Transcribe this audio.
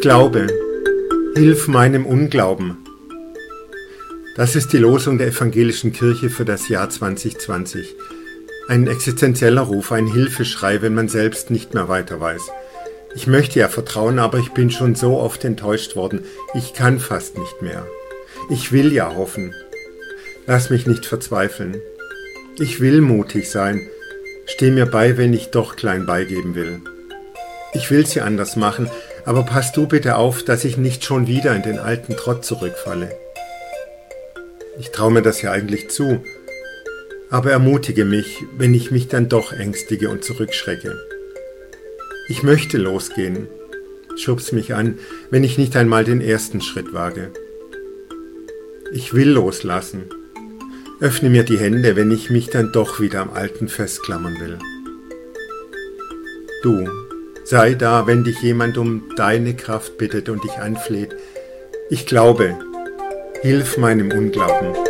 Ich glaube, hilf meinem Unglauben. Das ist die Losung der evangelischen Kirche für das Jahr 2020. Ein existenzieller Ruf, ein Hilfeschrei, wenn man selbst nicht mehr weiter weiß. Ich möchte ja vertrauen, aber ich bin schon so oft enttäuscht worden. Ich kann fast nicht mehr. Ich will ja hoffen. Lass mich nicht verzweifeln. Ich will mutig sein. Steh mir bei, wenn ich doch klein beigeben will. Ich will's ja anders machen, aber pass du bitte auf, dass ich nicht schon wieder in den alten Trott zurückfalle. Ich traue mir das ja eigentlich zu, aber ermutige mich, wenn ich mich dann doch ängstige und zurückschrecke. Ich möchte losgehen, schubs mich an, wenn ich nicht einmal den ersten Schritt wage. Ich will loslassen. Öffne mir die Hände, wenn ich mich dann doch wieder am Alten festklammern will. Du, Sei da, wenn dich jemand um deine Kraft bittet und dich anfleht. Ich glaube, hilf meinem Unglauben.